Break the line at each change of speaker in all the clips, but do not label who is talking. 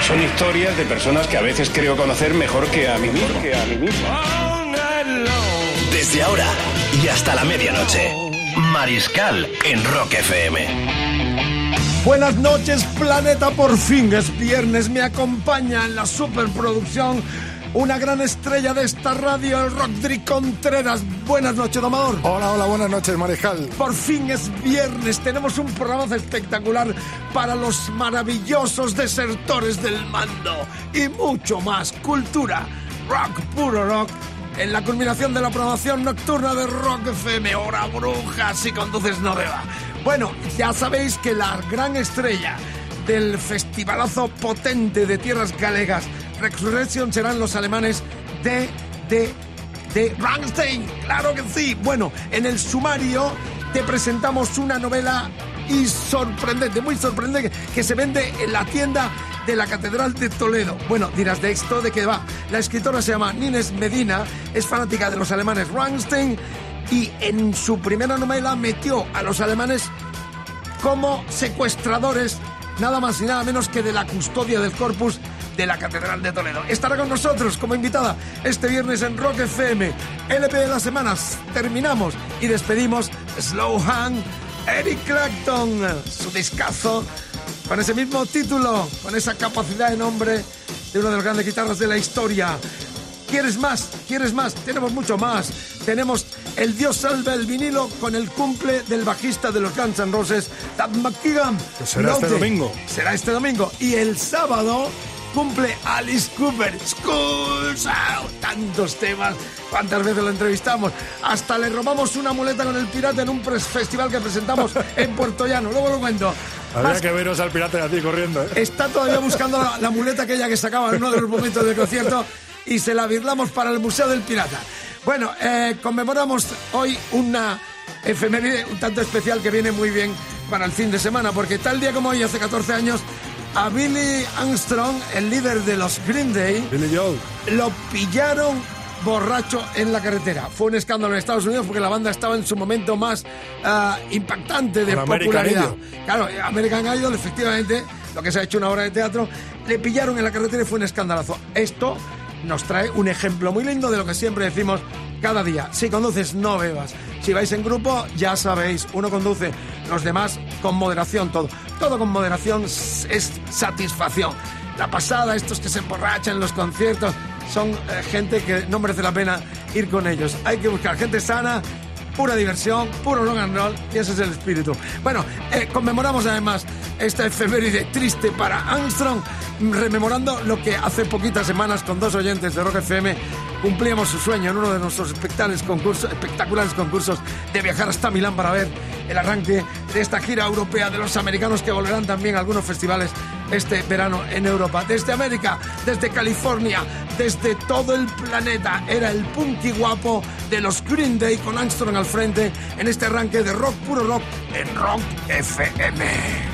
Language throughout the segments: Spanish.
Son historias de personas que a veces creo conocer mejor que a mí mismo. Que a mí mismo.
Desde ahora y hasta la medianoche, Mariscal en Rock FM.
Buenas noches, planeta. Por fin es viernes. Me acompaña en la superproducción una gran estrella de esta radio, el Rodri Contreras. Buenas noches, domador.
Hola, hola, buenas noches, Mariscal.
Por fin es viernes. Tenemos un programa espectacular para los maravillosos desertores del mando y mucho más. Cultura, rock, puro rock. En la culminación de la programación nocturna de Rock FM, hora bruja, si conduces no beba. Bueno, ya sabéis que la gran estrella del festivalazo potente de tierras galegas, Resurrection, serán los alemanes de, de, de Rammstein. Claro que sí. Bueno, en el sumario te presentamos una novela y sorprendente, muy sorprendente, que se vende en la tienda de la Catedral de Toledo. Bueno, dirás de esto de qué va. La escritora se llama Nines Medina, es fanática de los alemanes Rammstein y en su primera novela metió a los alemanes como secuestradores, nada más y nada menos que de la custodia del corpus de la Catedral de Toledo. Estará con nosotros como invitada este viernes en Rock FM. LP de las semanas. Terminamos y despedimos Slow Hand, Eric Clapton, su discazo, con ese mismo título, con esa capacidad de nombre de uno de los grandes guitarras de la historia. ¿Quieres más? ¿Quieres más? Tenemos mucho más. Tenemos El Dios salva el vinilo con el cumple del bajista de los Guns N' Roses, Tad McKagan.
Que será este domingo.
Será este domingo. Y el sábado cumple Alice Cooper. Schools Out. Tantos temas. ¿Cuántas veces lo entrevistamos? Hasta le robamos una muleta con el pirata en un festival que presentamos en Puerto Llano. Luego lo cuento.
Habría
Más-
que veros al pirata y a ti corriendo, ¿eh?
Está todavía buscando la, la muleta aquella que sacaba en uno de los momentos del concierto y se la virlamos para el Museo del Pirata. Bueno, eh, conmemoramos hoy una efeméride un tanto especial que viene muy bien para el fin de semana, porque tal día como hoy, hace 14 años, a Billy Armstrong, el líder de los Green Day,
Billy Joe.
lo pillaron borracho en la carretera. Fue un escándalo en Estados Unidos porque la banda estaba en su momento más ah, impactante de
Con
popularidad. Claro, American Idol, efectivamente, lo que se ha hecho una obra de teatro, le pillaron en la carretera y fue un escandalazo. Esto nos trae un ejemplo muy lindo de lo que siempre decimos cada día. Si conduces, no bebas. Si vais en grupo, ya sabéis, uno conduce, los demás con moderación, todo. Todo con moderación es satisfacción. La pasada, estos que se emborrachan en los conciertos, son eh, gente que no merece la pena ir con ellos. Hay que buscar gente sana, pura diversión, puro rock and roll, y ese es el espíritu. Bueno, eh, conmemoramos además esta efeméride triste para Armstrong, rememorando lo que hace poquitas semanas con dos oyentes de Rock FM cumplíamos su sueño en uno de nuestros espectaculares concursos, espectaculares concursos de viajar hasta Milán para ver el arranque de esta gira europea de los americanos que volverán también a algunos festivales este verano en Europa. Desde América, desde California, desde todo el planeta. Era el punky guapo de los Green Day con Armstrong al frente en este arranque de rock, puro rock, en Rock FM.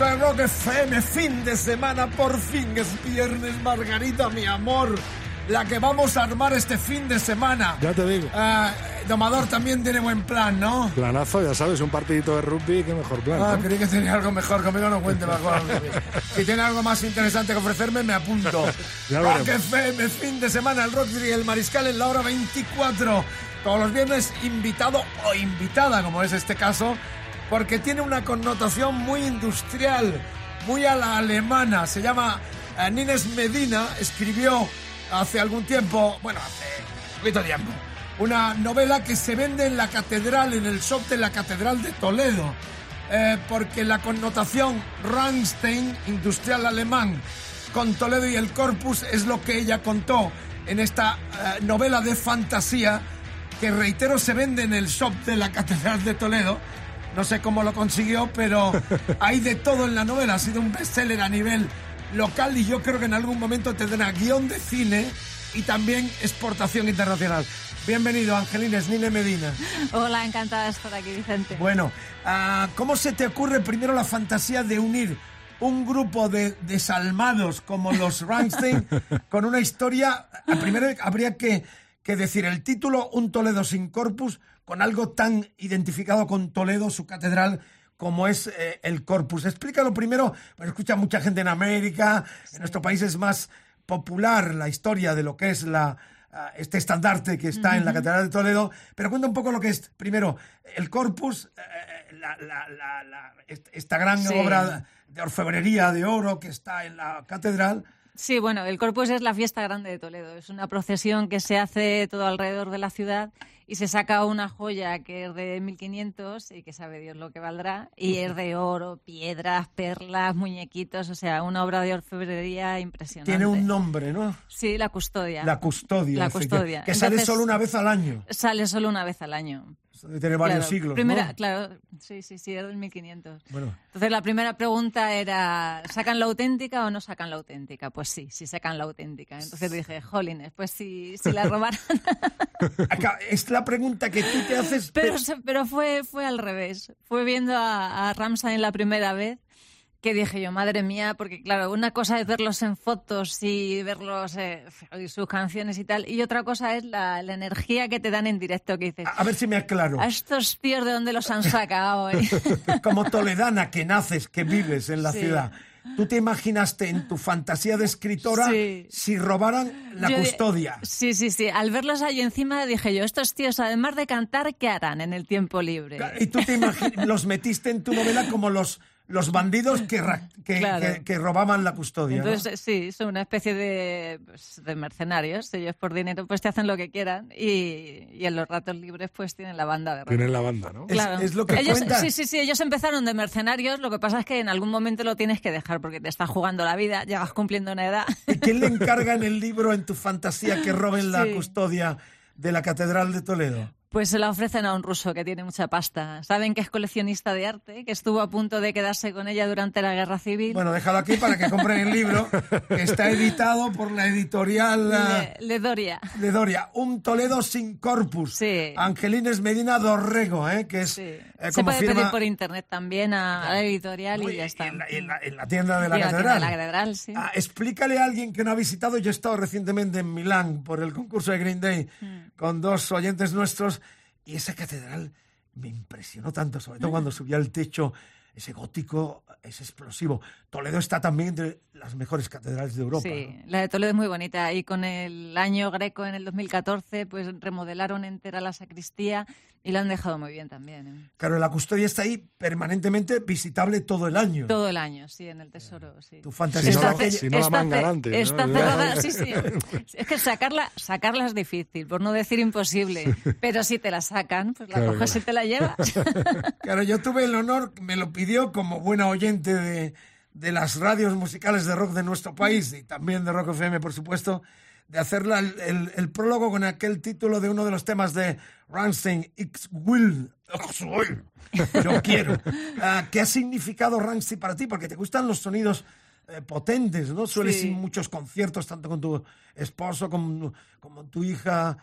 Es Rock FM, fin de semana, por fin es viernes, Margarita, mi amor. La que vamos a armar este fin de semana.
Ya te digo.
Ah, Domador también tiene buen plan, ¿no?
Planazo, ya sabes, un partidito de rugby, qué mejor plan.
Ah,
¿no?
creí que tenía algo mejor, conmigo no cuente mejor. Si tiene algo más interesante que ofrecerme, me apunto.
Ya
Rock. FM, fin de semana, el Rock y el Mariscal en la hora 24. Todos los viernes, invitado o invitada, como es este caso, porque tiene una connotación muy industrial, muy a la alemana. Se llama eh, Nines Medina, escribió hace algún tiempo, bueno, hace poquito tiempo, una novela que se vende en la catedral, en el shop de la catedral de Toledo. Eh, porque la connotación Rammstein, industrial alemán, con Toledo y el Corpus es lo que ella contó en esta eh, novela de fantasía que, reitero, se vende en el shop de la Catedral de Toledo. No sé cómo lo consiguió, pero hay de todo en la novela. Ha sido un bestseller a nivel local y yo creo que en algún momento tendrá guion de cine y también exportación internacional. Bienvenido, Angelines Nine Medina.
Hola, encantada de estar aquí, Vicente.
Bueno, ah, ¿cómo se te ocurre primero la fantasía de unir un grupo de desalmados como los Rammstein con una historia? Primero habría que, que decir el título, Un Toledo sin Corpus, con algo tan identificado con Toledo, su catedral, como es eh, el Corpus. Explícalo primero, pues escucha mucha gente en América, en nuestro país es más popular la historia de lo que es la ah, este estandarte que está en la Catedral de Toledo, pero cuenta un poco lo que es, primero, el corpus, eh, la- la- est- esta gran
Sí.
obra de orfebrería de oro que está en la catedral.
Sí, bueno, el Corpus es la fiesta grande de Toledo. Es una procesión que se hace todo alrededor de la ciudad y se saca una joya que es de 1500 y que sabe Dios lo que valdrá. Y es de oro, piedras, perlas, muñequitos, o sea, una obra de orfebrería impresionante.
Tiene un nombre, ¿no?
Sí, la custodia.
La custodia.
La custodia.
Que sale solo una vez al año.
Sale solo una vez al año.
Debe tener varios
Claro,
siglos,
primera,
¿no?
Claro, sí, sí, sí, del 1500.
Bueno.
Entonces la primera pregunta era, ¿sacan la auténtica o no sacan la auténtica? Pues sí, sí sacan la auténtica. Entonces dije, jolines, pues si, si la robaran.
Acá, es la pregunta que tú te haces.
pero se- pero fue, fue al revés. Fue viendo a, a Ramstein la primera vez que dije yo, madre mía, porque claro, una cosa es verlos en fotos y verlos, eh, y sus canciones y tal, y otra cosa es la, la energía que te dan en directo, que dices,
A ver si me aclaro.
a estos tíos de dónde los han sacado. eh?".
como toledana que naces, que vives en la
Sí.
ciudad, ¿tú te imaginaste en tu fantasía de escritora
Sí.
si robaran la
Yo
custodia?
Sí, sí, sí. Al verlos ahí encima dije yo, estos tíos, además de cantar, ¿qué harán en el tiempo libre?
Y tú te los metiste en tu novela como los, los bandidos que, ra- que,
Claro.
que- que robaban la custodia.
Entonces, sí, son una especie de, pues, de mercenarios. Ellos por dinero pues te hacen lo que quieran y, y en los ratos libres pues tienen la banda de rock.
Tienen la banda, ¿no?
Es-
Claro.
es lo que
ellos. Sí, sí, sí, ellos empezaron de mercenarios, lo que pasa es que en algún momento lo tienes que dejar porque te estás jugando la vida, llegas cumpliendo una edad.
¿Y quién le encarga en el libro, en tu fantasía, que roben la custodia de la Catedral de Toledo?
Pues se la ofrecen a un ruso que tiene mucha pasta. Saben que es coleccionista de arte, que estuvo a punto de quedarse con ella durante la guerra civil.
Bueno, déjalo aquí para que compren el libro, que está editado por la editorial... ah,
Le, Le Doria.
de Doria, un Toledo sin corpus.
Sí.
Angelines Medina Dorrego, ¿eh? que es
Sí.
eh,
Se puede
firma
pedir por internet también a, a la editorial y ya está.
en la, en la- en la tienda de la
Sí, la
catedral.
de la catedral, sí.
Ah, explícale a alguien que no ha visitado. Yo he estado recientemente en Milán por el concurso de Green Day
Mm.
con dos oyentes nuestros y esa catedral me impresionó tanto, sobre todo cuando subía al techo, ese gótico, ese explosivo. Toledo está también entre las mejores catedrales de Europa.
Sí,
¿no?
la de Toledo es muy bonita y con el año greco en el 2014 pues remodelaron entera la sacristía y la han dejado muy bien también. ¿eh?
Claro, la custodia está ahí permanentemente visitable todo el año.
Todo el año, sí, en el tesoro, sí.
Tu fantasía.
Si no
Está
si no la mangan antes, ¿no?
Está cerrada, sí, sí. Es que sacarla, sacarla es difícil, por no decir imposible. Pero si te la sacan, pues la
Claro,
coges
claro.
y te la llevas.
Claro, yo tuve el honor, me lo pidió como buena oyente de, de las radios musicales de rock de nuestro país y también de Rock FM, por supuesto, de hacer la- el, prólogo con aquel título de uno de los temas de Rammstein, X Will. Yo quiero. Ah, ¿Qué ha significado Rammstein para ti? Porque te gustan los sonidos eh, potentes, ¿no? Sueles
Sí.
ir muchos conciertos, tanto con tu esposo como, como tu hija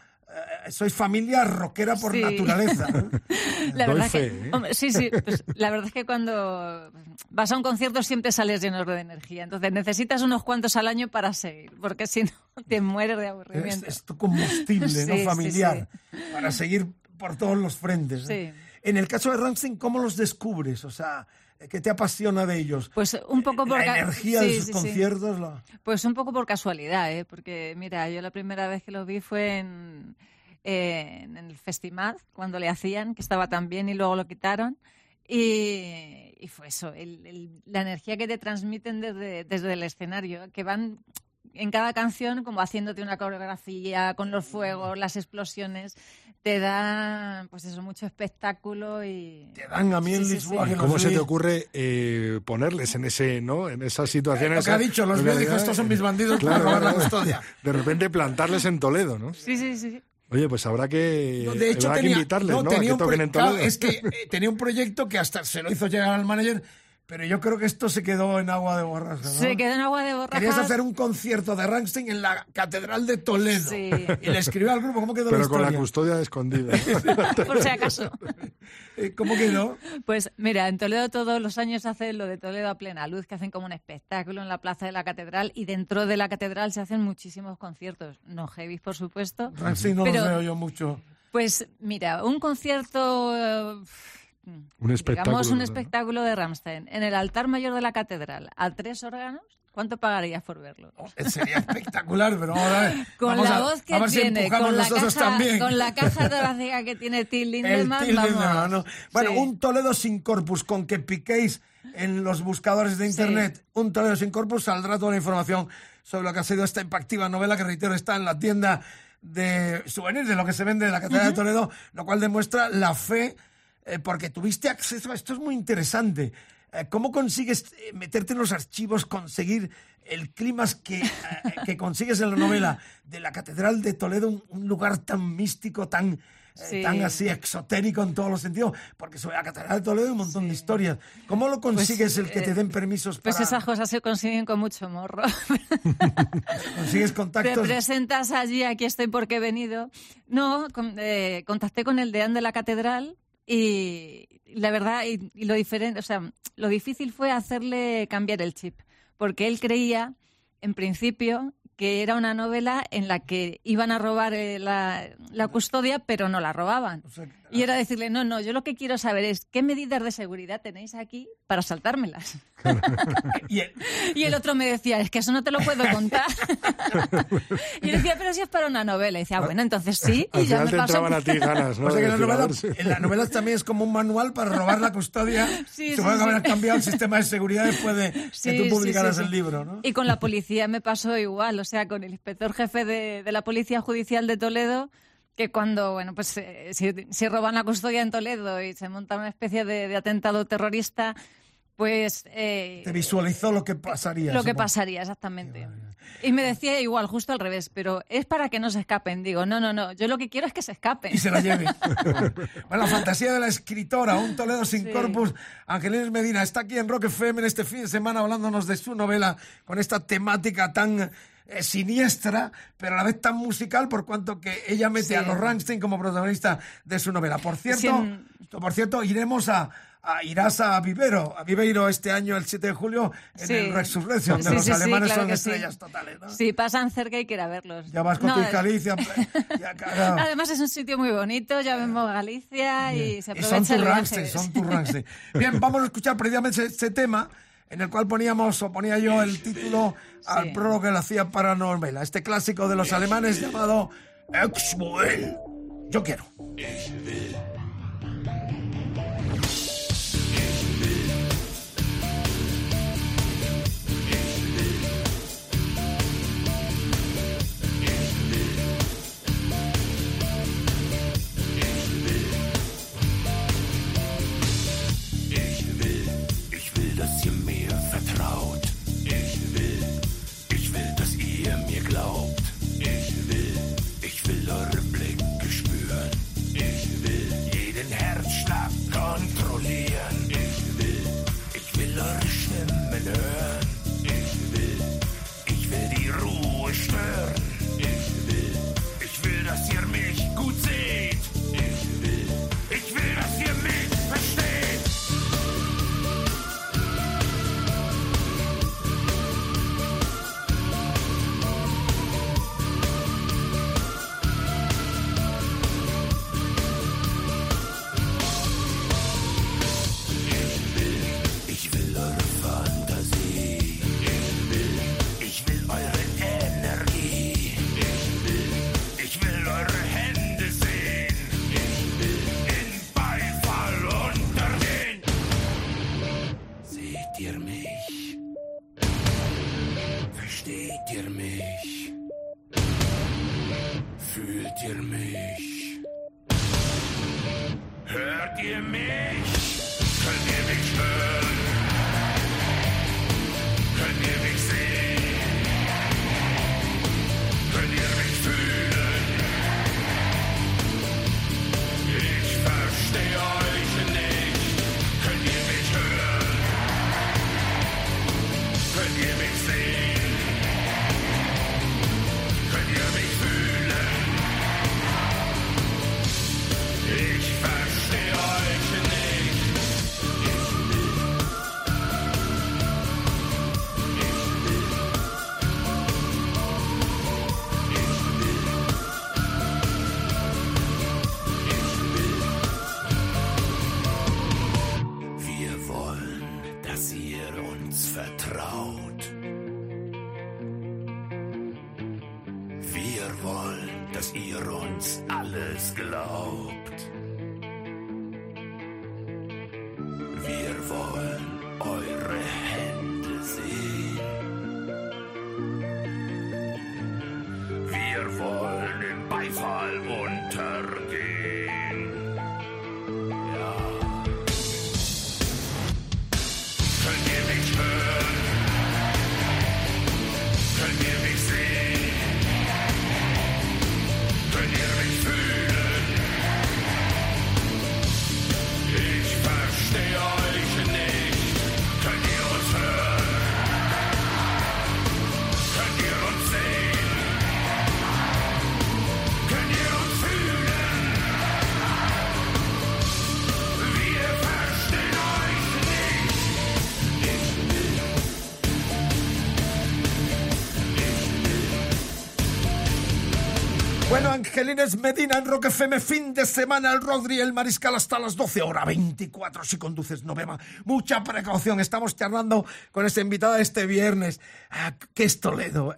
sois familia rockera por
Sí.
naturaleza. ¿no?
La verdad
fe,
que,
¿eh?
hombre, sí, sí. pues, la verdad es que cuando vas a un concierto siempre sales lleno de energía. Entonces necesitas unos cuantos al año para seguir, porque si no te mueres de aburrimiento.
es tu combustible
Sí,
¿no?
sí,
familiar para seguir por todos los frentes. En el caso de Rammstein, ¿cómo los descubres? O sea, ¿qué te apasiona de ellos?
Pues un poco por
La energía
sí,
de sus
sí, sí.
conciertos. la-
Pues un poco por casualidad, ¿eh? porque mira, yo la primera vez que lo vi fue en, eh, en el Festimad, cuando le hacían, que estaba tan bien y luego lo quitaron. Y, y fue eso, el- el- la energía que te transmiten desde, desde el escenario, que van en cada canción como haciéndote una coreografía con los fuegos, las explosiones, te da pues eso, mucho espectáculo y...
Te dan a mí en
Sí,
Lisboa
sí.
¿Cómo se te ocurre eh, ponerles en ese, ¿no? En esas situaciones?
Lo que ha dicho, los vio, dijo, estos son mis bandidos la custodia.
De repente plantarles en Toledo, ¿no?
Sí, sí, sí.
Oye, pues habrá que,
No, de hecho,
habrá que invitarles,
no,
¿no?
tenía
a
un
que toquen
pro-
en Toledo.
claro, es que eh, tenía un proyecto que hasta se lo hizo llegar al manager, pero yo creo que esto se quedó en agua de borraja. ¿no?
Se quedó en agua de borrajas.
Querías hacer un concierto de Rammstein en la Catedral de Toledo.
Sí.
Y le escribió al grupo, ¿cómo quedó
Pero
la
con la
historia?
custodia escondida. ¿no?
por si acaso.
Eh, ¿Cómo quedó?
Pues mira, en Toledo todos los años hacen lo de Toledo a plena luz, que hacen como un espectáculo en la plaza de la catedral y dentro de la catedral se hacen muchísimos conciertos, no heavy por supuesto.
Rammstein no
pero,
los veo yo mucho.
Pues mira, un concierto, eh,
Un espectáculo.
digamos un
¿no?
espectáculo de Rammstein en el altar mayor de la catedral a tres órganos, ¿cuánto pagarías por verlo?
Eh, Sería espectacular, pero vamos a ver.
Con
vamos
la
a-
voz que
si
tiene,
empujamos
con la, caja,
también.
con la caja torácica que tiene Till Lindemann, vamos.
de mano. Bueno,
Sí.
un Toledo sin corpus, con que piquéis en los buscadores de internet un Toledo sin corpus, saldrá toda la información sobre lo que ha sido esta impactiva novela, que reitero, está en la tienda de souvenirs de lo que se vende en la Catedral de Toledo, lo cual demuestra la fe, eh, porque tuviste acceso a esto, es muy interesante. Eh, ¿Cómo consigues eh, meterte en los archivos, conseguir el clima que, que consigues en la novela de la Catedral de Toledo, un, un lugar tan místico, tan,
Sí.
tan así exotérico en todos los sentidos? Porque sobre la Catedral de Toledo hay un montón de historias. ¿Cómo lo consigues el que te den permisos
Pues
para...
esas cosas se consiguen con mucho morro.
consigues
Te
contactos?
presentas allí, aquí estoy porque he venido. No, con- eh, contacté con el deán de la catedral y la verdad, y, lo diferente, o sea, lo difícil fue hacerle cambiar el chip, porque él creía, en principio, que era una novela en la que iban a robar eh, la, la custodia, pero no la robaban. Y era decirle, no, no, yo lo que quiero saber es qué medidas de seguridad tenéis aquí para saltármelas.
Y el-
Y el otro me decía, es que eso no te lo puedo contar. y yo decía, pero si es para una novela. Y decía, ah, bueno, entonces sí.
Al
Y ya me
te entraban a ti ganas, ¿no?
O sea que la novela, en las novelas también es como un manual para robar la custodia.
Sí,
Supongo
sí,
que habrán
sí.
cambiado el sistema de seguridad después de que tú
sí,
publicaras
sí, sí.
el libro, ¿no?
Y con la policía me pasó igual, o sea, con el inspector jefe de, de la Policía Judicial de Toledo, que cuando, bueno, pues eh, si, si roban la custodia en Toledo y se monta una especie de, de atentado terrorista, pues... eh,
Te visualizó lo que pasaría.
Lo que pasaría, exactamente. Y me decía igual, justo al revés, pero es para que no se escapen. Digo, no, no, no, yo lo que quiero es que se escapen.
Y se la lleve. bueno, la fantasía de la escritora, un Toledo sin
Sí.
corpus. Angelines Medina está aquí en Rock FM en este fin de semana hablándonos de su novela con esta temática tan eh, siniestra, pero a la vez tan musical, por cuanto que ella mete
Sí.
a los Rammstein como protagonista de su novela. Por cierto,
Sí, en-
por cierto, iremos a, a- irás a Vivero, a Viveiro este año, el 7 de julio, en
Sí.
el Resurrection, de
Sí,
los
sí,
alemanes
claro
son estrellas totales, ¿no?
Sí, pasan cerca y quiero ir a verlos.
Ya vas con
No,
tu
eh,
hija Alicia, ya, claro.
Además es un sitio muy bonito, ya vemos Galicia y se
Y
aprovecha
son
el
tus
viaje.
Rammstein, son Rammstein. Bien, vamos a escuchar precisamente este tema en el cual poníamos o ponía yo el título al prólogo que le hacía para novela. Este clásico de los alemanes llamado Exwell. Yo quiero.
Fühlt ihr mich? Fühlt ihr mich? Hört ihr mich?
Bueno, Angelines Medina en Rock FM, fin de semana, el Rodri, el Mariscal hasta las 12 horas 24. Si conduces, no beba. Mucha precaución. Estamos charlando con esta invitada este viernes. Ah, ¿Qué es Toledo?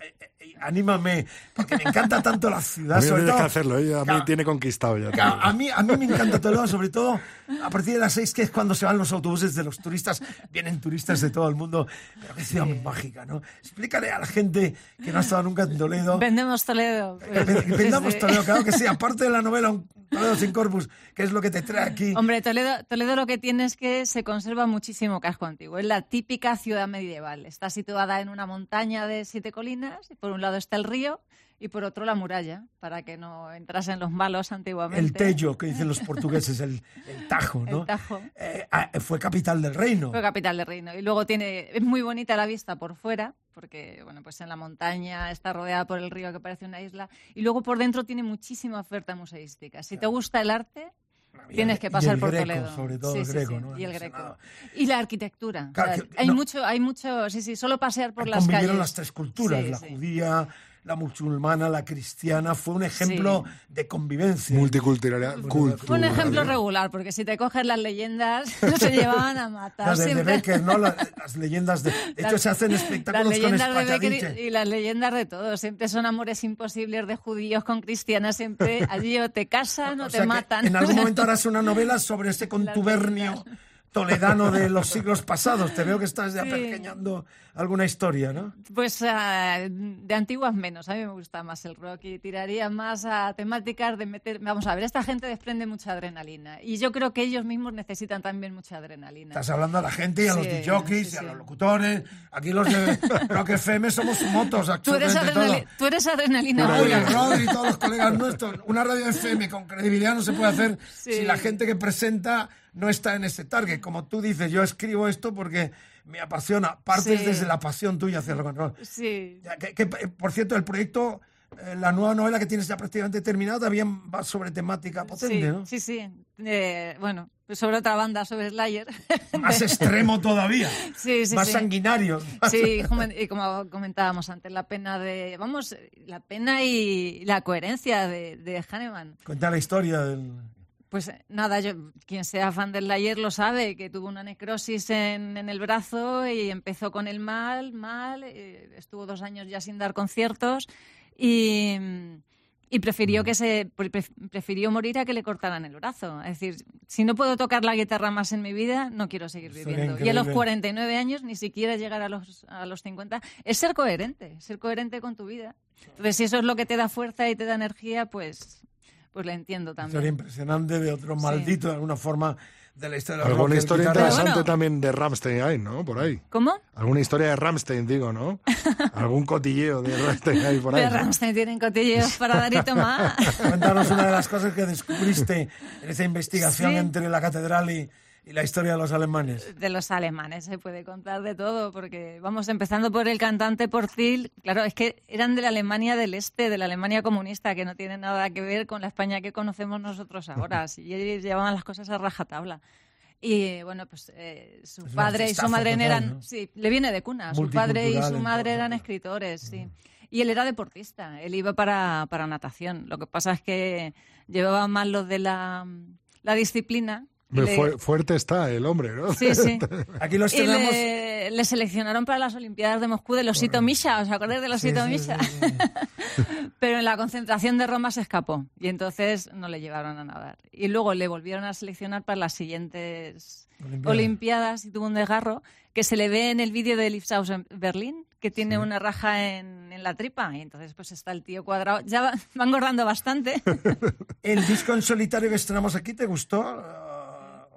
Anímame, porque me encanta tanto la ciudad. Sobre
tienes
todo-
que hacerlo, ¿eh? a mí
Claro.
tiene conquistado ya.
Claro, a mí, a mí me encanta Toledo, sobre todo a partir de las seis, que es cuando se van los autobuses de los turistas. Vienen turistas de todo el mundo. Pero qué ciudad más mágica, ¿no? Explícale a la gente que no ha estado nunca en Toledo.
Vendemos Toledo.
Que Vendamos
Sí.
Toledo, claro que sí. Aparte de la novela Un Toledo sin corpus, que es lo que te trae aquí.
Hombre, Toledo, Toledo lo que tiene es que se conserva muchísimo casco antiguo. Es la típica ciudad medieval. Está situada en una montaña de siete colinas. Y por un lado está el río y por otro la muralla, para que no entrasen los malos antiguamente.
El Tello, que dicen los portugueses, el, el Tajo, ¿no?
El Tajo.
Eh, ah, fue capital del reino.
Fue capital del reino. Y luego tiene, es muy bonita la vista por fuera, porque bueno, pues en la montaña está rodeada por el río que parece una isla. Y luego por dentro tiene muchísima oferta museística. Si te gusta el arte, tienes que
y
pasar
el
por
greco,
Toledo.
sobre todo
Sí,
el greco,
sí,
¿no?
Y el greco. Y la arquitectura.
Claro,
O sea,
que
hay
no-
mucho, hay mucho, sí, sí, solo pasear por las calles.
las tres culturas, la judía, la musulmana, la cristiana. Fue un ejemplo de convivencia.
Multiculturalidad.
Fue un ejemplo regular, porque si te coges las leyendas, se llevaban a matar.
Las de, de. Becker, ¿no? Las, las leyendas de... De hecho,
Las-
se hacen
Las
espectáculos con
Becker y, y las leyendas de todos. Siempre son amores imposibles de judíos con cristianas. Siempre allí o te casan o,
O
te
sea que
matan.
En algún momento harás una novela sobre ese contubernio toledano de los siglos pasados. Te veo que estás ya
Sí.
alguna historia, ¿no?
Pues ah, de antiguas menos. A mí me gusta más el rock y tiraría más a temáticas de meter. Vamos a ver, esta gente desprende mucha adrenalina y yo creo que ellos mismos necesitan también mucha adrenalina.
Estás hablando a la gente y a los DJs
sí,
y a los locutores. Aquí los de Rock FM somos motos,
Tú eres,
todo.
tú eres adrenalina
Oye. Rodri y todos los colegas nuestros. Una radio FM con credibilidad no se puede hacer si la gente que presenta no está en ese target. Como tú dices, yo escribo esto porque me apasiona. Partes
Sí.
desde la pasión tuya hacia el rock and roll.
Sí.
Que- que, por cierto, el proyecto, eh, la nueva novela que tienes ya prácticamente terminada, también va sobre temática potente,
sí,
¿no?
sí, sí. Eh, bueno, sobre otra banda, sobre Slayer.
Más extremo todavía.
Sí, sí,
más
sí.
sanguinario.
Sí, como- y como comentábamos antes, la pena de, vamos, la pena y la coherencia de, de Hahnemann.
Cuenta la historia del...
Pues eh, nada, yo, quien sea fan del Slayer lo sabe, que tuvo una necrosis en, en el brazo y empezó con el mal, mal, eh, estuvo dos años ya sin dar conciertos y, y prefirió que se pre- prefirió morir a que le cortaran el brazo. Es decir, si no puedo tocar la guitarra más en mi vida, no quiero seguir viviendo. Y a los
increíble.
49 años, ni siquiera llegar a los, a los 50, es ser coherente, ser coherente con tu vida. Entonces, si eso es lo que te da fuerza y te da energía, pues pues le entiendo
Historia
también.
impresionante de otro maldito, de alguna forma, de la historia rock.
Alguna historia
guitarra-
interesante
bueno.
también de Ramstein hay, ¿no? Por ahí.
¿Cómo?
Alguna historia de Ramstein, digo, ¿no? Algún cotilleo de Ramstein hay por ahí.
De
¿no?
Rammstein tienen cotilleos para dar y tomar.
Cuéntanos una de las cosas que descubriste en esa investigación
Sí.
entre la catedral y, y la historia de los alemanes.
De los alemanes se puede contar de todo, porque vamos empezando por el cantante Portil. Claro, es que eran de la Alemania del Este, de la Alemania comunista, que no tiene nada que ver con la España que conocemos nosotros ahora. Si ellos llevaban las cosas a rajatabla. Y bueno, pues eh, su
un
padre y su madre
total,
eran.
¿no?
Sí, le viene de cuna. Su padre y su madre eran escritores, sí. Y él era deportista, él iba para, para natación. Lo que pasa es que llevaba mal lo de la, la disciplina. Le-
fu- fuerte está el hombre, ¿no?
Sí, sí.
Aquí los
Y
tenemos.
le, le seleccionaron para las Olimpiadas de Moscú del Osito Misha, ¿os acordáis del Osito
sí,
Misha?
sí, sí.
Pero en la concentración de Roma se escapó y entonces no le llevaron a nadar. Y luego le volvieron a seleccionar para las siguientes
Olimpiadas.
Olimpiadas, y tuvo un desgarro que se le ve en el vídeo de Lipsaus en Berlín, que tiene una raja en, en la tripa y entonces pues está el tío cuadrado. Ya va, va engordando bastante.
¿El disco en solitario que estrenamos aquí te gustó?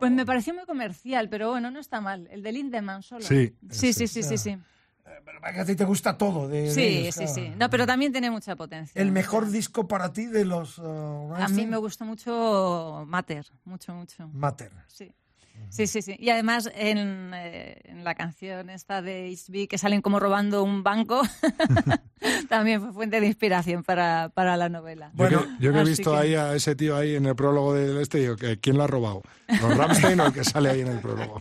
Pues me pareció muy comercial, pero bueno, no está mal. El de Lindemann solo.
Sí,
sí, sí, sí, sí. sí.
Pero que a ti te gusta todo. De, de
Sí,
ellos,
sí,
claro.
sí. No, pero también tiene mucha potencia.
¿El mejor disco para ti de los uh,
A mí me gustó mucho Mater, mucho, mucho.
Mater.
Sí. Sí, sí, sí. Y además en, eh, en la canción esta de HB que salen como robando un banco, también fue fuente de inspiración para, para la novela.
Yo, que, yo que he visto
que-
ahí a ese tío ahí en el prólogo del este, digo, que ¿quién lo ha robado? ¿Los Ramstein o el que sale ahí en el prólogo?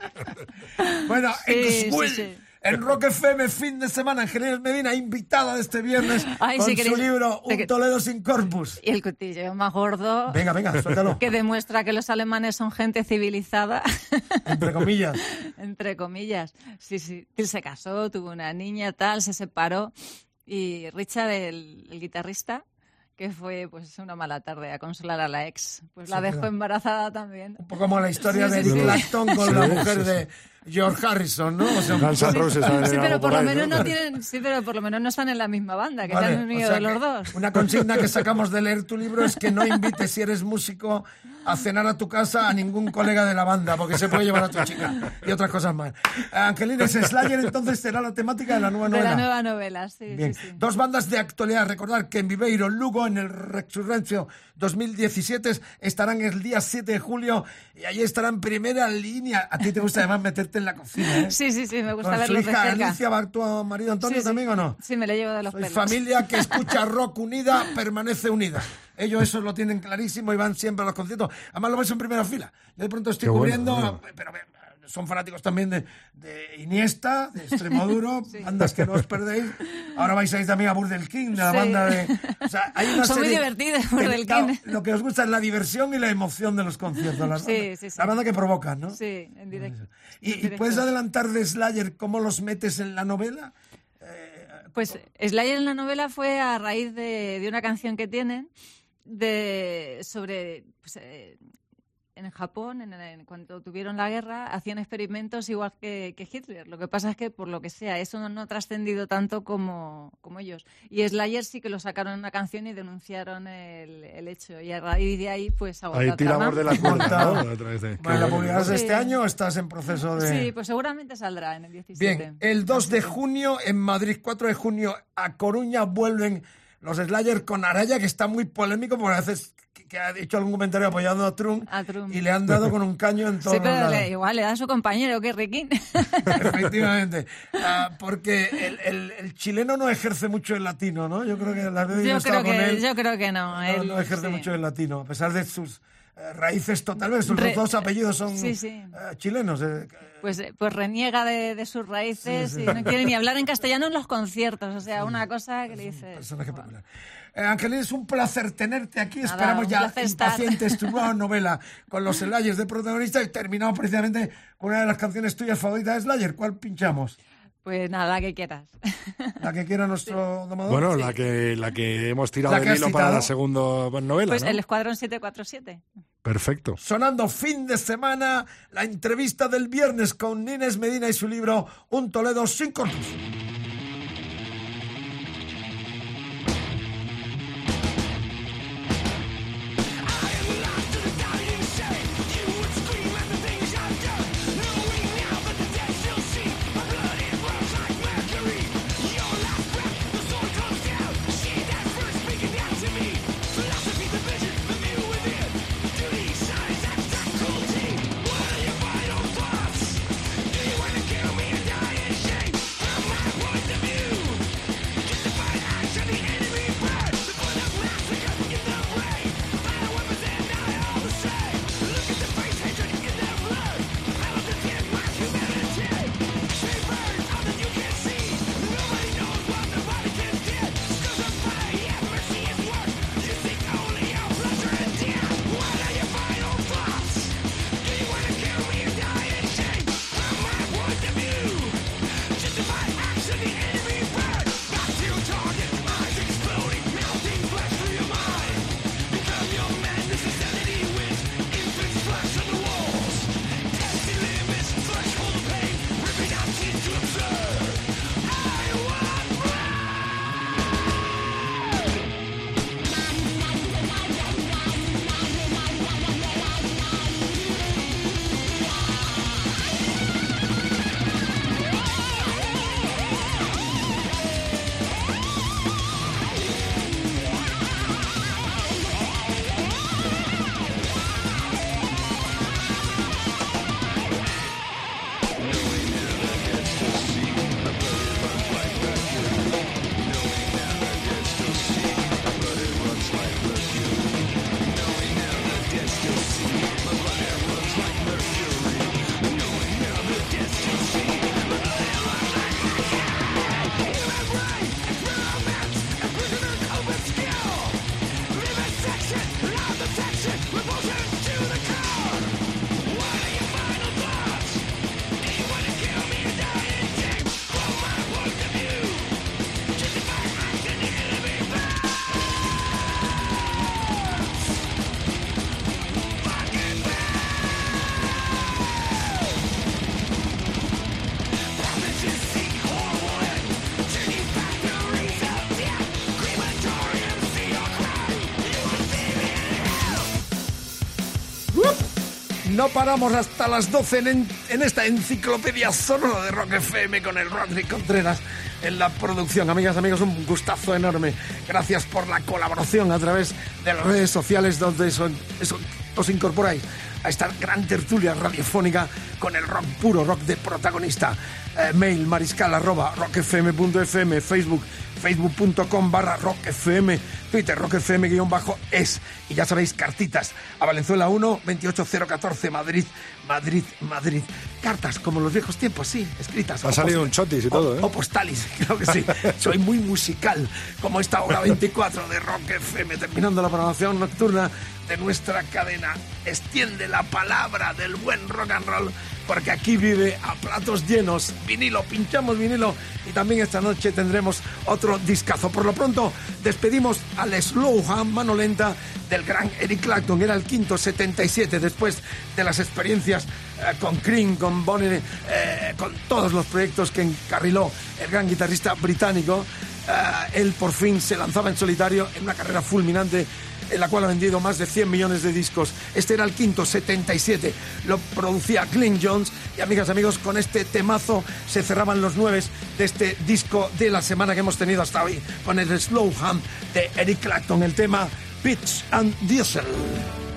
Bueno,
Sí,
Ex-Will,
sí, sí.
En Rock FM, fin de semana, Angelina Medina, invitada de este viernes
Ay,
con
si
su
queréis-
libro
de
Un
que-
Toledo sin corpus.
Y el cotilleo más gordo
Venga, venga, suéltalo.
que demuestra que los alemanes son gente civilizada.
Entre comillas.
Entre comillas. Sí, sí. Se casó, tuvo una niña, tal, se separó. Y Richard, el, el guitarrista, que fue pues una mala tarde a consolar a la ex, pues la
Sí,
dejó
claro.
embarazada también.
Un poco como la historia
Sí,
de
sí.
Clapton con la mujer de George Harrison, ¿no? O sea, un
Guns N' Roses
Sí, pero por lo
ahí,
menos
¿no?
tienen, sí, pero por lo menos no están en la misma banda, que
Vale,
se han
o
unido
sea
los dos.
Una consigna que sacamos de leer tu libro es que no invites, si eres músico, a cenar a tu casa a ningún colega de la banda, porque se puede llevar a tu chica y otras cosas más. Angelina, ese Slayer entonces será la temática de la nueva
De
novela.
la nueva novela, sí,
Bien.
sí, sí.
Dos bandas de actualidad. Recordar que en Viveiro, Lugo, en el Resurrencio 2017, estarán el día 7 de julio y allí estarán en primera línea. A ti te gusta además meterte en la cocina, ¿eh?
Sí, sí, sí, me gusta verlos de
hija
cerca.
Alicia, ¿va tu marido Antonio
Sí, sí.
también o no?
Sí, me lo llevo de los
Sois
pelos.
familia que escucha rock unida, permanece unida. Ellos eso lo tienen clarísimo y van siempre a los conciertos. Además lo ves en primera fila. Yo de pronto estoy
Qué bueno,
cubriendo,
bueno.
pero son fanáticos también de, de Iniesta, de Extremoduro, bandas que no os perdéis. Ahora vais a ir también a Burdel King, de la
Sí.
banda de... O sea, hay una
Son muy
serie- de-
Burdel King.
Lo que os gusta es la diversión y la emoción de los conciertos. Las
Sí,
bandas-
sí, sí.
La banda que provocan, ¿no?
Sí, en directo.
¿Y, y puedes adelantar de Slayer cómo los metes en la novela?
Pues Slayer en la novela fue a raíz de, de una canción que tienen de sobre pues, eh, en Japón, en, en- cuando tuvieron la guerra, hacían experimentos igual que, que Hitler. Lo que pasa es que, por lo que sea, eso no, no ha trascendido tanto como, como ellos. Y Slayer sí que lo sacaron en una canción y denunciaron el, el hecho. Y a raíz de ahí, pues a
Ahí tiramos de la
Montado.
¿no? Eh.
Bueno, ¿La
Sí.
este año o estás en proceso de...?
Sí, pues seguramente saldrá en el 17.
Bien, el 2 de junio en Madrid, 4 de junio a Coruña vuelven los Slayers con Araya, que está muy polémico porque a veces que, ha hecho algún comentario apoyando a Trump,
A Trump.
y le han dado con un caño en todos
Sí, pero le- igual le da a su compañero, que Riquín.
Efectivamente, Ah, porque el, el- el chileno no ejerce mucho el latino, ¿no? Yo creo que la
Yo creo,
con él,
yo creo que no.
no,
él,
no ejerce
sí.
mucho el latino, a pesar de sus raíces totalmente, sus
Re-
dos apellidos son
Sí, sí.
eh, chilenos. eh,
Pues, eh, pues reniega de, de sus raíces
Sí,
y no quiere ni hablar en castellano en los conciertos. O sea, una cosa que le dice.
personaje popular. Eh, Angelina, es un placer tenerte aquí.
Nada,
Esperamos ya impacientes tu nueva novela con los Slayers de protagonista y terminamos precisamente con una de las canciones tuyas favoritas de Slayer. ¿Cuál pinchamos?
Pues nada, la que quieras.
La que quiera nuestro domador.
Bueno, la que, la que hemos tirado
La
del hilo para la segunda novela,
Pues
¿no?
el Escuadrón 747.
Perfecto.
Sonando fin de semana, la entrevista del viernes con Nines Medina y su libro Un Toledo sin corpus. No paramos hasta las 12 en, esta enciclopedia sonora de Rock FM con el Rodri Contreras en la producción. Amigas, amigos, un gustazo enorme. Gracias por la colaboración a través de las redes sociales donde eso os incorporáis a esta gran tertulia radiofónica con el rock puro, rock de protagonista. Eh, mail mariscal arroba rockfm.fm, Facebook facebook.com barra rockfm, Twitter rockfm guion bajo es. Y ya sabéis, cartitas a Valenzuela 1, 28014, Madrid, Madrid, Madrid. Cartas como los viejos tiempos, sí, escritas.
Ha salido un chotis y
o-
todo, ¿eh?
O postales, creo que sí. Soy muy musical, como esta hora 24 de Rock FM, terminando la programación nocturna de nuestra cadena. Extiende la palabra del buen rock and roll, porque aquí vive a platos llenos. Vinilo, pinchamos vinilo y también esta noche tendremos otro discazo. Por lo pronto, despedimos al slow hand, mano lenta, del gran Eric Clapton. Era el quinto 77 después de las experiencias eh, con Cream, con Bonnie, eh, con todos los proyectos que encarriló el gran guitarrista británico. Eh, él por fin se lanzaba en solitario en una carrera fulminante en la cual ha vendido más de 100 millones de discos. Este era el quinto, 77. Lo producía Clint Jones. Y amigas, amigos, con este temazo se cerraban los nueve de este disco de la semana que hemos tenido hasta hoy, con el Slow de Eric Clapton, el tema Pitch and Diesel.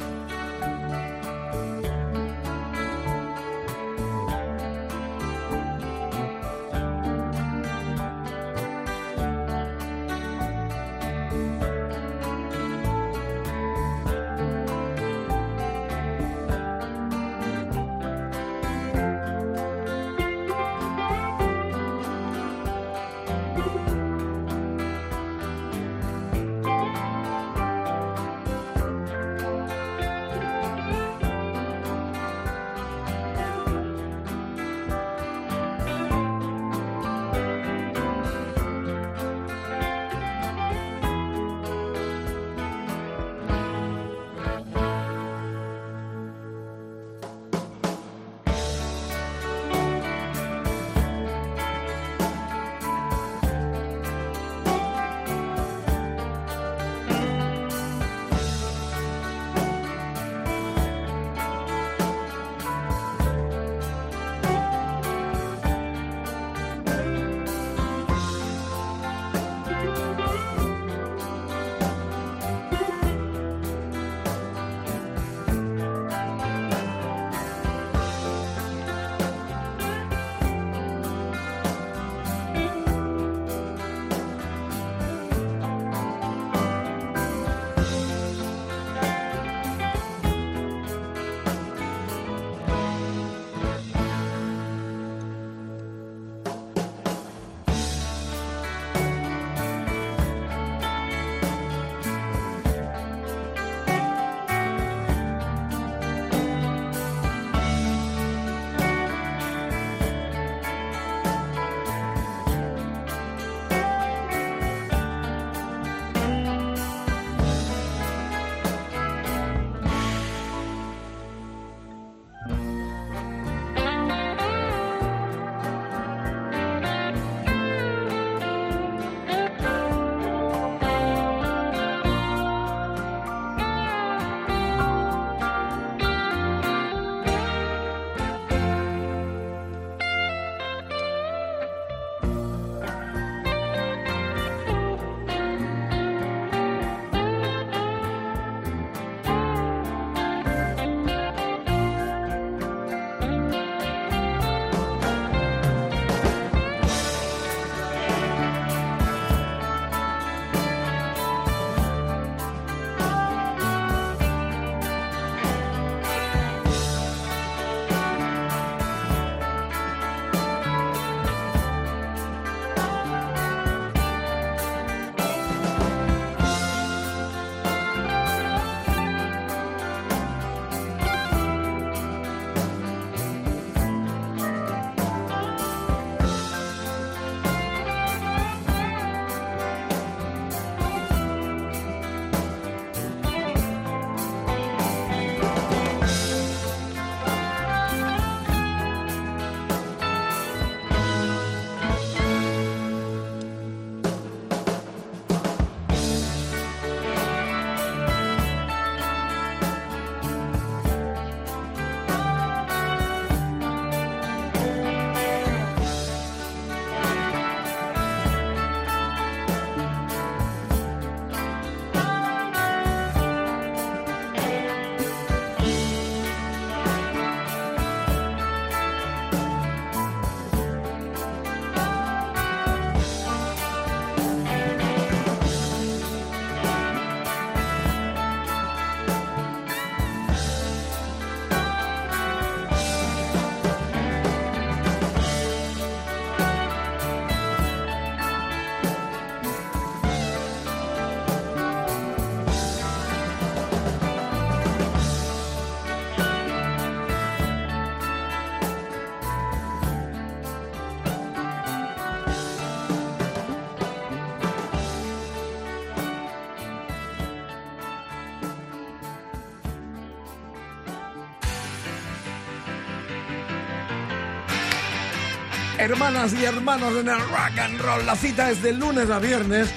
Hermanas y hermanos en el rock and roll. La cita es de lunes a viernes,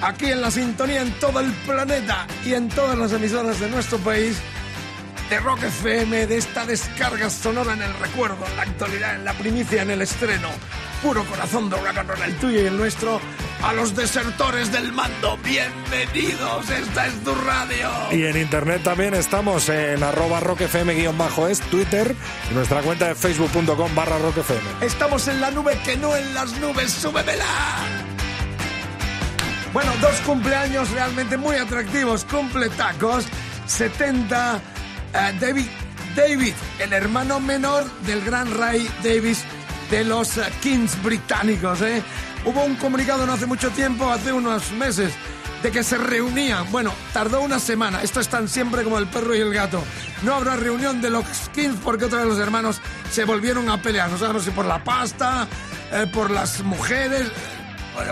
aquí en la sintonía en todo el planeta y en todas las emisoras de nuestro país, de Rock FM, de esta descarga sonora en el recuerdo, en la actualidad, en la primicia, en el estreno. Puro corazón de rock and roll, el tuyo y el nuestro. A los desertores del mando, bienvenidos, esta es tu radio.
Y en internet también estamos en arroba rockfm-es, Twitter, y nuestra cuenta de facebook.com barra rockfm.
Estamos en la nube que no en las nubes, súbemela. Bueno, dos cumpleaños realmente muy atractivos, cumpletacos. 70, eh, David, David, el hermano menor del gran Ray Davis de los eh, Kings británicos. ¿eh? Hubo un comunicado no hace mucho tiempo, hace unos meses, de que se reunían. Bueno, tardó una semana. Esto están siempre como el perro y el gato. No habrá reunión de los Kings porque otra vez los hermanos se volvieron a pelear. No sabemos si por la pasta, eh, por las mujeres.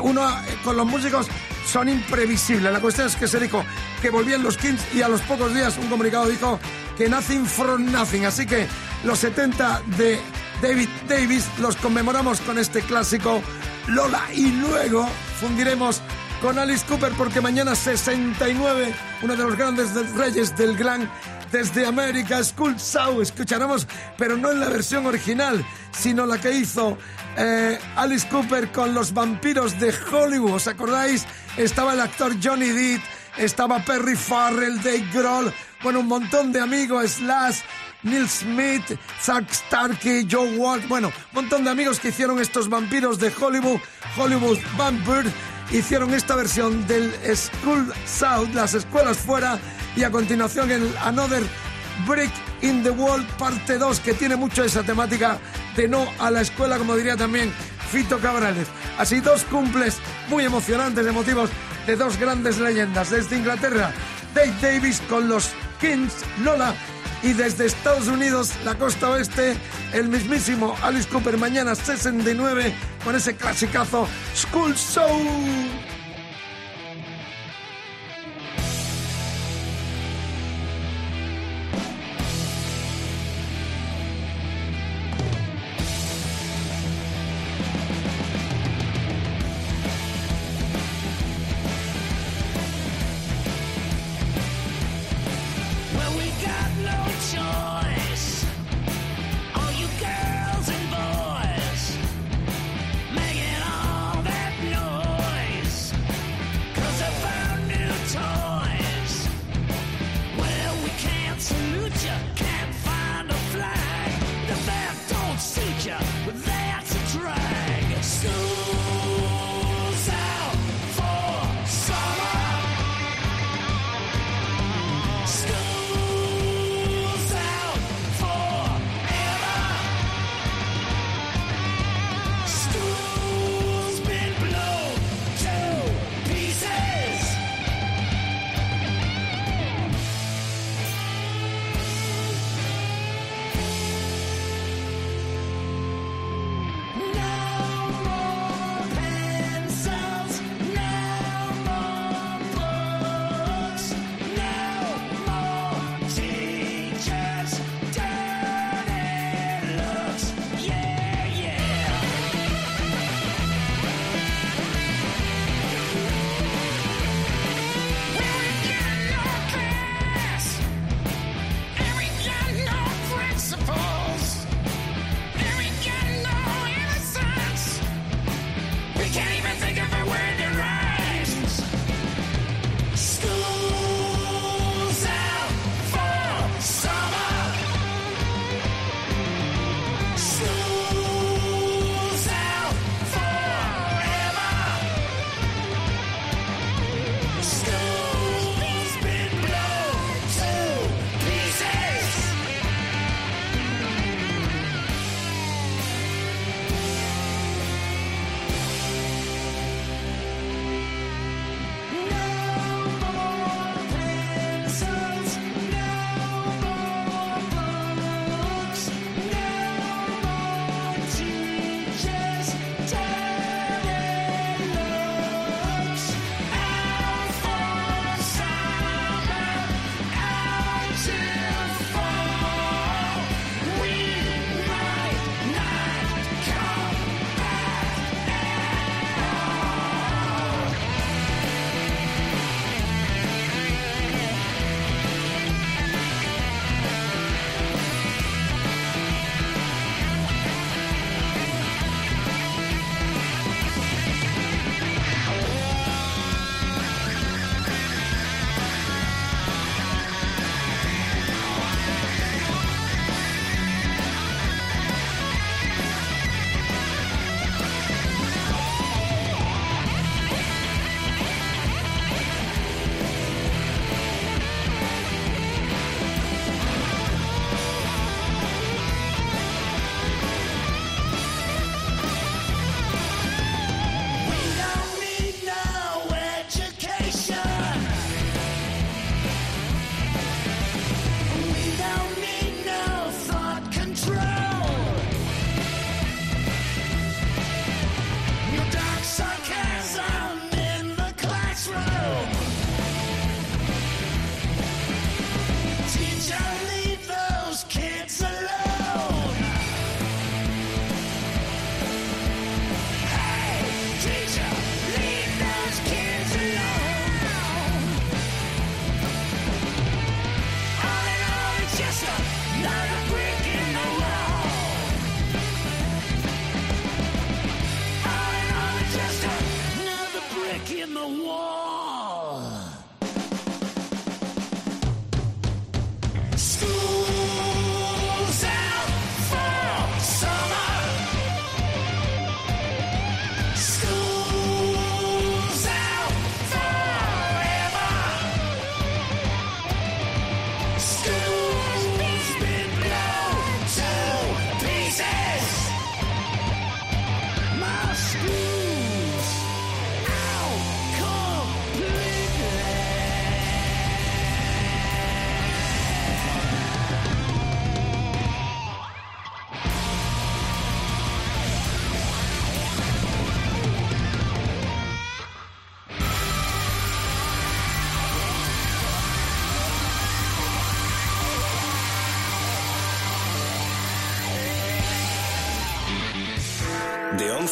Uno eh, con los músicos son imprevisibles. La cuestión es que se dijo que volvían los Kings y a los pocos días un comunicado dijo que nothing from nothing. Así que los 70 de David Davis los conmemoramos con este clásico Lola y luego fundiremos con Alice Cooper porque mañana 69, uno de los grandes reyes del glam desde América, School Sound, escucharemos, pero no en la versión original, sino la que hizo eh, Alice Cooper con los vampiros de Hollywood. ¿Os acordáis? Estaba el actor Johnny Depp, estaba Perry Farrell, Dave Grohl, bueno, un montón de amigos, Slash, Neil Smith, Zack Starkey, Joe Walt, bueno, un montón de amigos que hicieron estos vampiros de Hollywood, Hollywood Vampire, hicieron esta versión del School South, las escuelas fuera, y a continuación el Another Break in the Wall parte 2, que tiene mucho esa temática de no a la escuela, como diría también Fito Cabrales. Así dos cumples muy emocionantes, emotivos, de dos grandes leyendas. Desde Inglaterra, Dave Davis con los Kings, Lola, y desde Estados Unidos, la costa oeste, el mismísimo Alice Cooper, mañana 69, con ese clasicazo School Show.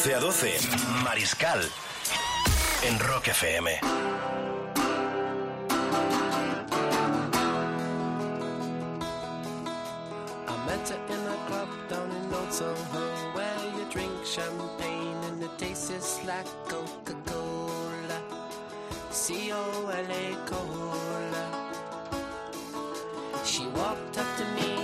11 a 12, Mariscal, en Rock FM.
champagne and it tastes like Coca Cola. C O L A She walked up to me.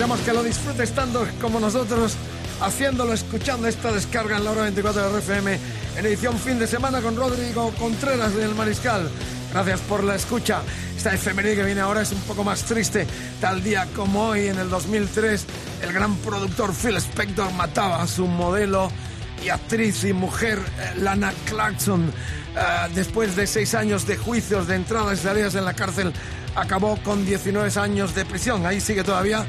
Esperamos que lo disfrutes tanto como nosotros haciéndolo, escuchando esta descarga en la hora 24 de RFM en edición fin de semana con Rodrigo Contreras del Mariscal. Gracias por la escucha. Esta efeméride que viene ahora es un poco más triste. Tal día como hoy, en el 2003, el gran productor Phil Spector mataba a su modelo y actriz y mujer eh, Lana Clarkson. Eh, después de seis años de juicios, de entradas y salidas en la cárcel, acabó con 19 años de prisión. Ahí sigue todavía.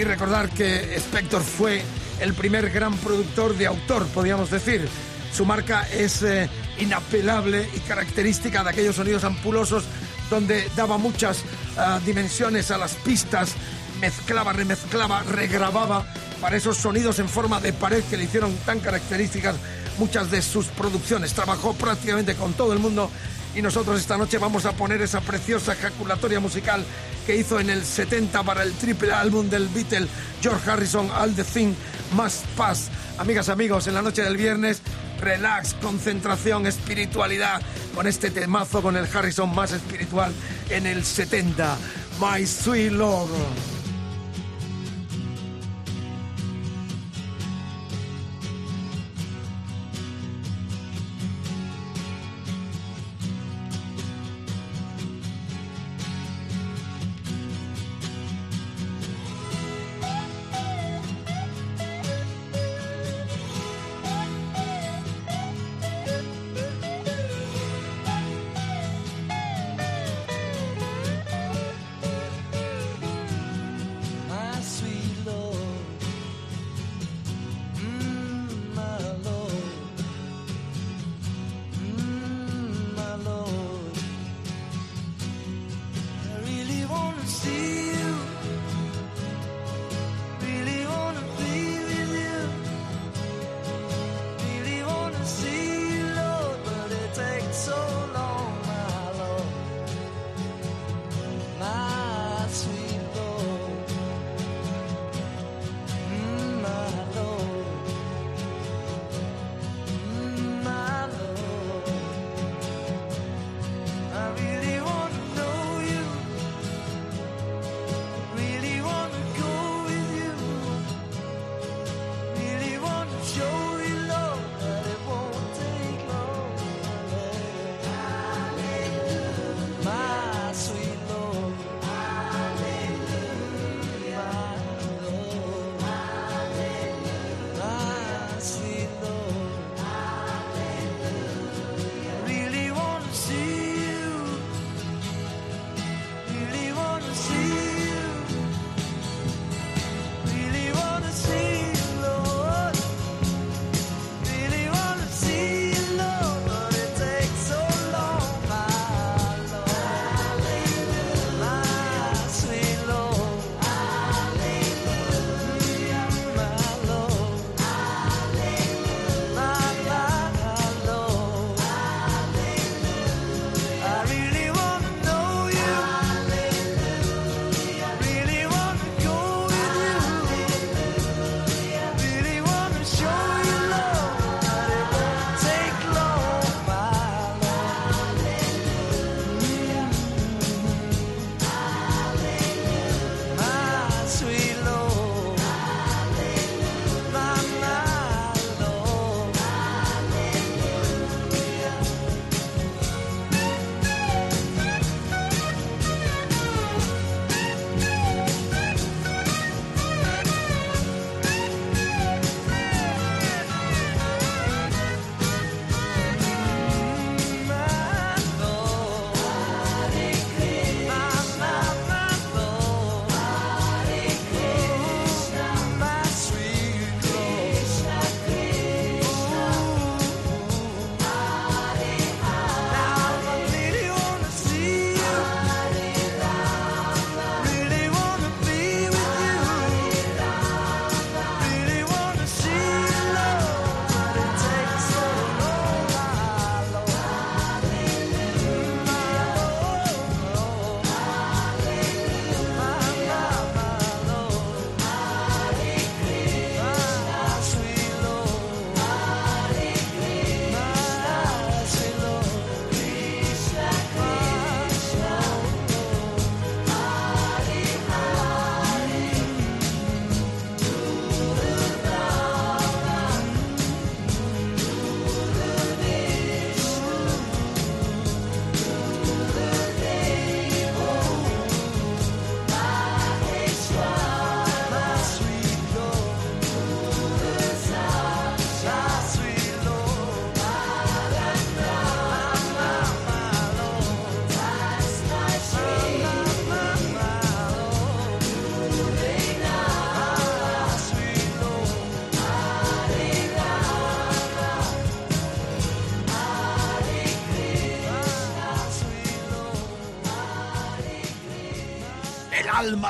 Y recordar que Spector fue el primer gran productor de autor, podríamos decir. Su marca es eh, inapelable y característica de aquellos sonidos ampulosos donde daba muchas ah, dimensiones a las pistas, mezclaba, remezclaba, regrababa para esos sonidos en forma de pared que le hicieron tan características muchas de sus producciones. Trabajó prácticamente con todo el mundo y nosotros esta noche vamos a poner esa preciosa ejaculatoria musical que hizo en el 70 para el triple álbum del Beatle George Harrison, All the Thing Must Pass. Amigas, amigos, en la noche del viernes, relax, concentración, espiritualidad, con este temazo, con el Harrison más espiritual en el 70. My Sweet Lord.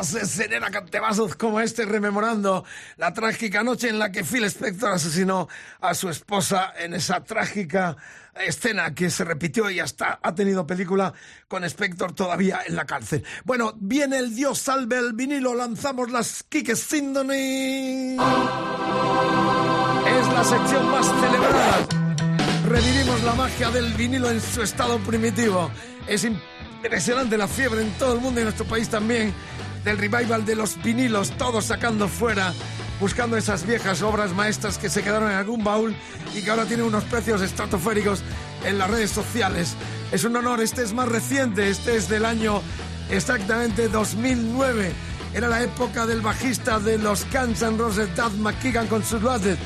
De Serena Cantebazos como este, rememorando la trágica noche en la que Phil Spector asesinó a su esposa en esa trágica escena que se repitió y hasta ha tenido película con Spector todavía en la cárcel. Bueno, viene el Dios salve el vinilo, lanzamos las Kike Sindoni. Es la sección más celebrada. Revivimos la magia del vinilo en su estado primitivo. Es impresionante la fiebre en todo el mundo y en nuestro país también del revival de los vinilos, todos sacando fuera, buscando esas viejas obras maestras que se quedaron en algún baúl y que ahora tienen unos precios estratosféricos en las redes sociales. Es un honor, este es más reciente, este es del año exactamente 2009. Era la época del bajista de los Guns N' Roses, Dad McKeegan con sus Loaded.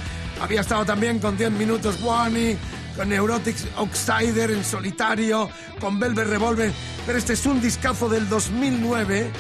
Había estado también con 10 minutos Wani, con Neurotics Outsider en solitario, con Velvet Revolver. Pero este es un discazo del 2009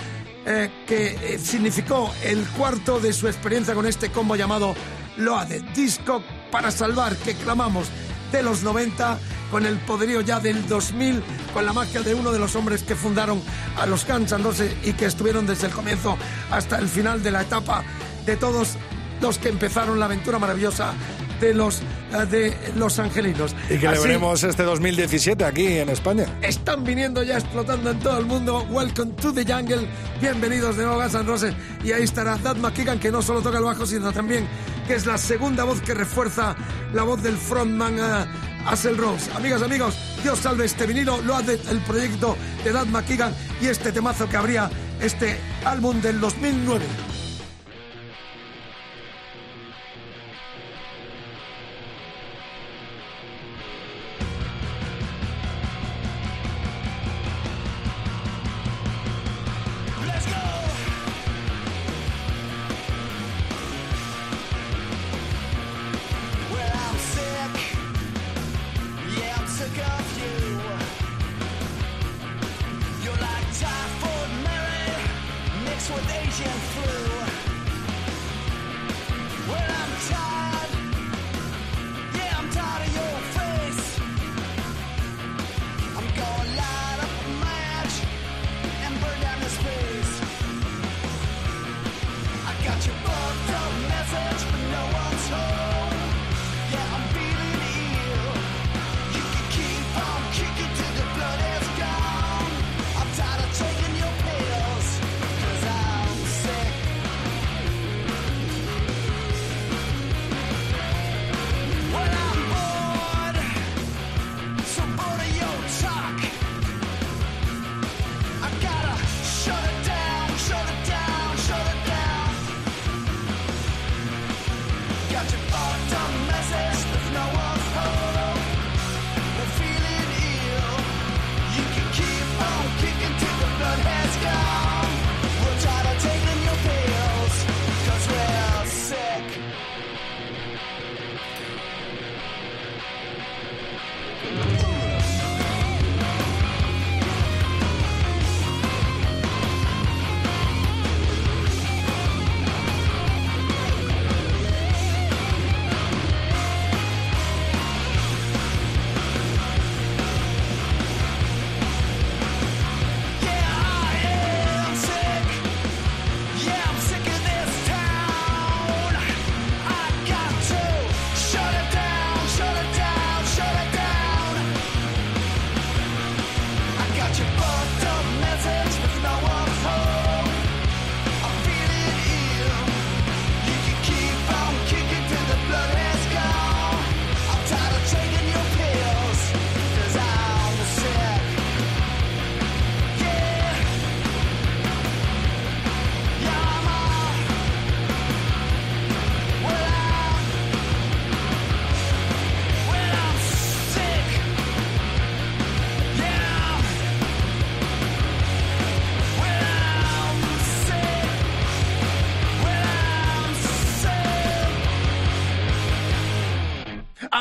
eh, que eh, significó el cuarto de su experiencia con este combo llamado Loaded. Disco para salvar que clamamos de los 90 con el poderío ya del 2000, con la magia de uno de los hombres que fundaron a los Roses y que estuvieron desde el comienzo hasta el final de la etapa de todos los que empezaron la aventura maravillosa de los, eh, de los angelinos.
Y que le
Así,
veremos este 2017 aquí en España.
están viniendo ya explotando en todo el mundo. Welcome to the jungle. Bienvenidos de nuevo a Guns N' Roses. Y ahí estará Dad McKeegan, que no solo toca el bajo, sino también que es la segunda voz que refuerza la voz del frontman uh, Axel Rose. Amigas, amigos, Dios salve este vinilo. Lo hace el proyecto de Dad McKeegan y este temazo que habría este álbum del 2009.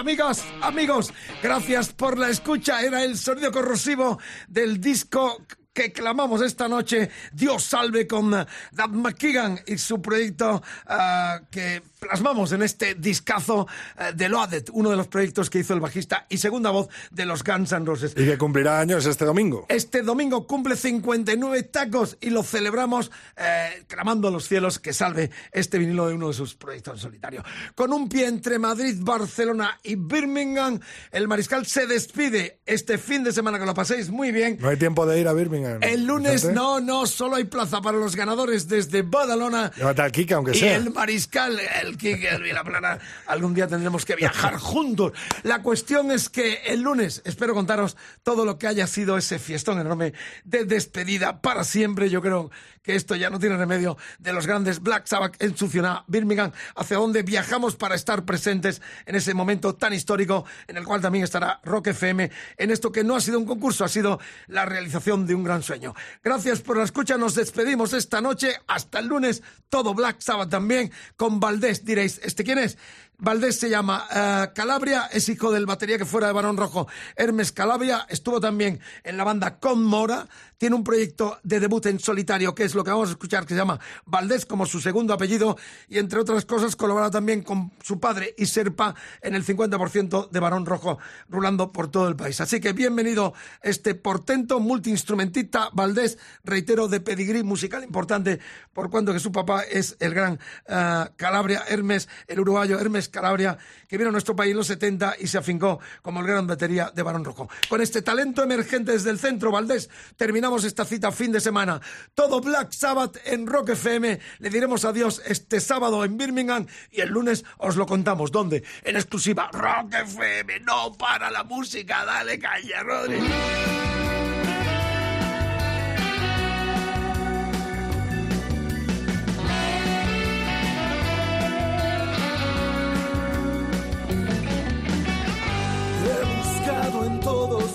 Amigos, amigos, gracias por la escucha. Era el sonido corrosivo del disco que clamamos esta noche. Dios salve con uh, Dad McKeegan y su proyecto uh, que plasmamos en este discazo eh, de Loaded, uno de los proyectos que hizo el bajista y segunda voz de los Guns N' Roses.
Y que cumplirá años este domingo.
Este domingo cumple 59 tacos y lo celebramos eh, clamando a los cielos que salve este vinilo de uno de sus proyectos en solitario. Con un pie entre Madrid, Barcelona y Birmingham, el mariscal se despide este fin de semana que lo paséis muy bien.
No hay tiempo de ir a Birmingham.
El lunes no, no, solo hay plaza para los ganadores desde Badalona.
Llévate al Kika, aunque
Y
sea.
el mariscal, el Quique, el Vilaplana, algún día tendremos que viajar juntos. La cuestión es que el lunes espero contaros todo lo que haya sido ese fiestón enorme de despedida para siempre. Yo creo que esto ya no tiene remedio de los grandes Black Sabbath en su ciudad, Birmingham, hacia donde viajamos para estar presentes en ese momento tan histórico en el cual también estará Rock FM en esto que no ha sido un concurso, ha sido la realización de un gran sueño. Gracias por la escucha, nos despedimos esta noche, hasta el lunes, todo Black Sabbath también, con Valdés, diréis, ¿este quién es? Valdés se llama eh, Calabria, es hijo del batería que fuera de Barón Rojo, Hermes Calabria, estuvo también en la banda Con Mora, tiene un proyecto de debut en solitario, que es lo que vamos a escuchar, que se llama Valdés como su segundo apellido, y entre otras cosas colabora también con su padre y Serpa en el 50% de Barón Rojo, rulando por todo el país. Así que bienvenido este portento multiinstrumentista Valdés, reitero, de pedigrí musical importante, por cuanto que su papá es el gran eh, Calabria Hermes, el uruguayo Hermes Calabria, que vino a nuestro país en los 70 y se afincó como el gran batería de Barón Rojo. Con este talento emergente desde el centro, Valdés, terminamos esta cita fin de semana. Todo Black Sabbath en Rock FM. Le diremos adiós este sábado en Birmingham y el lunes os lo contamos. ¿Dónde? En exclusiva. Rock FM. No para la música. Dale caña, Rodri.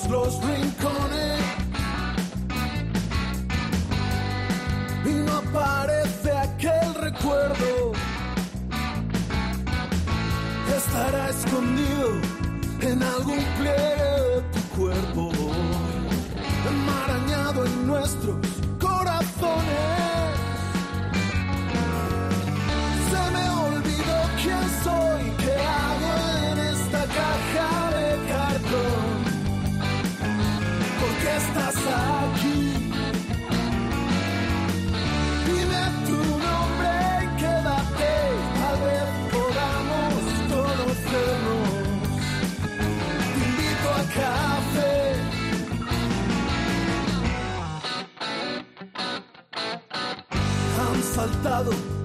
Los rincones y no aparece aquel recuerdo. Estará escondido en algún pliegue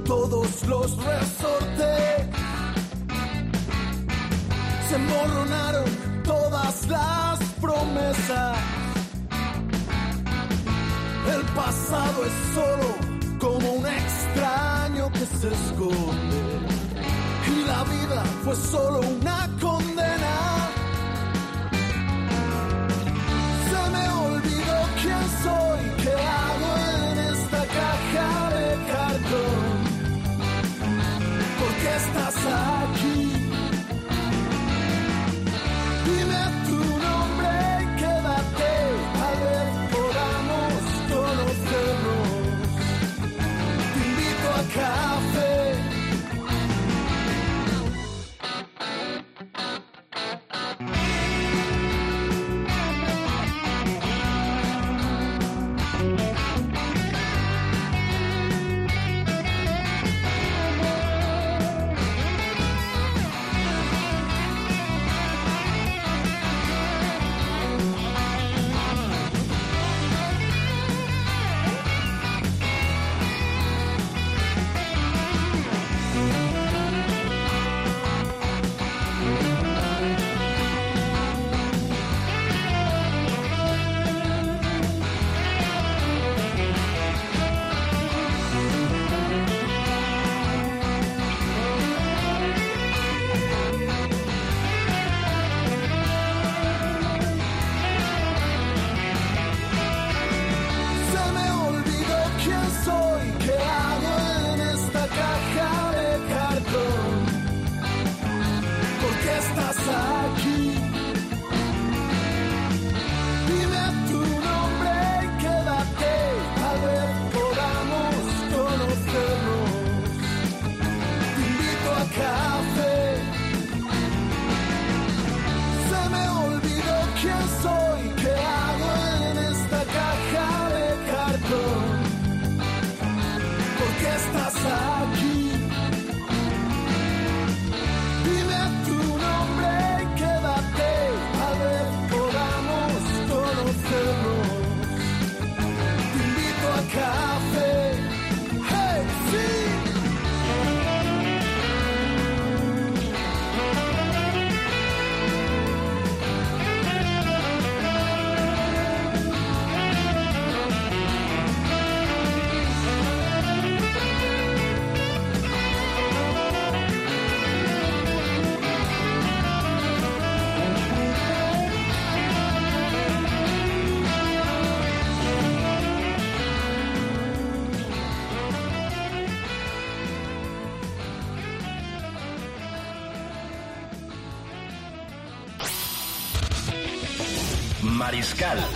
Todos los resortes. Se emborronaron todas las promesas. El pasado es solo como un extraño que se esconde. Y la vida fue solo una condena.
Mariscal